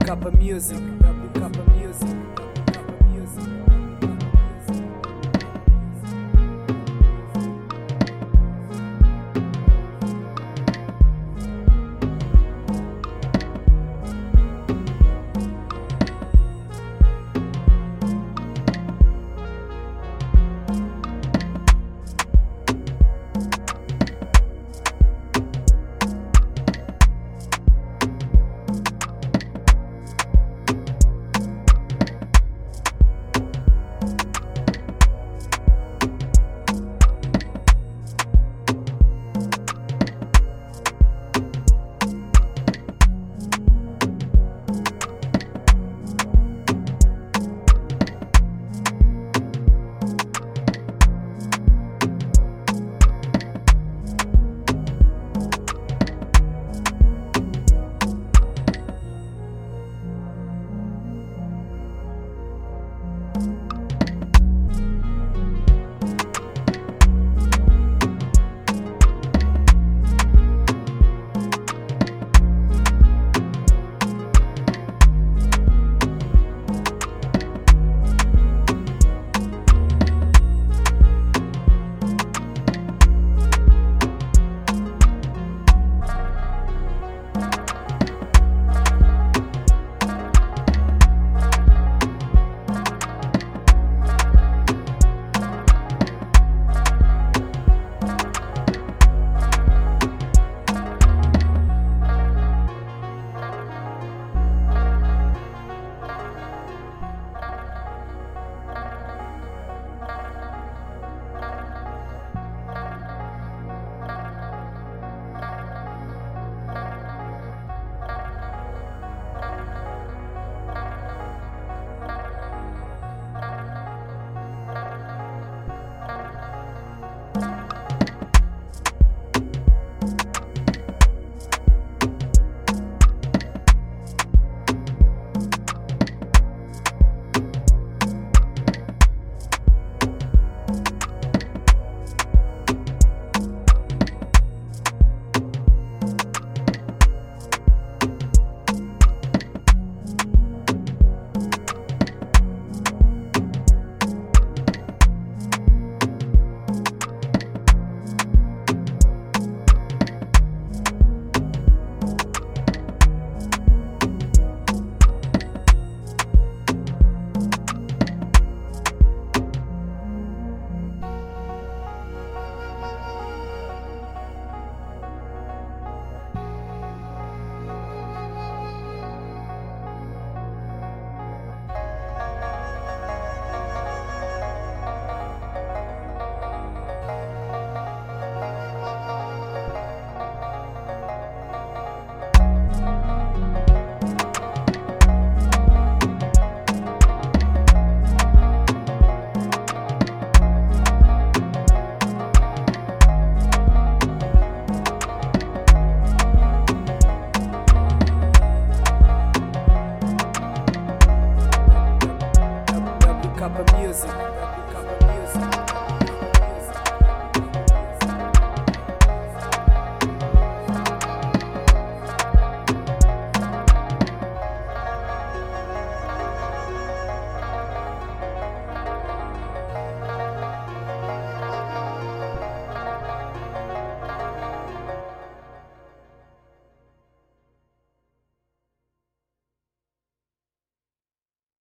cup of Music, cup of Music.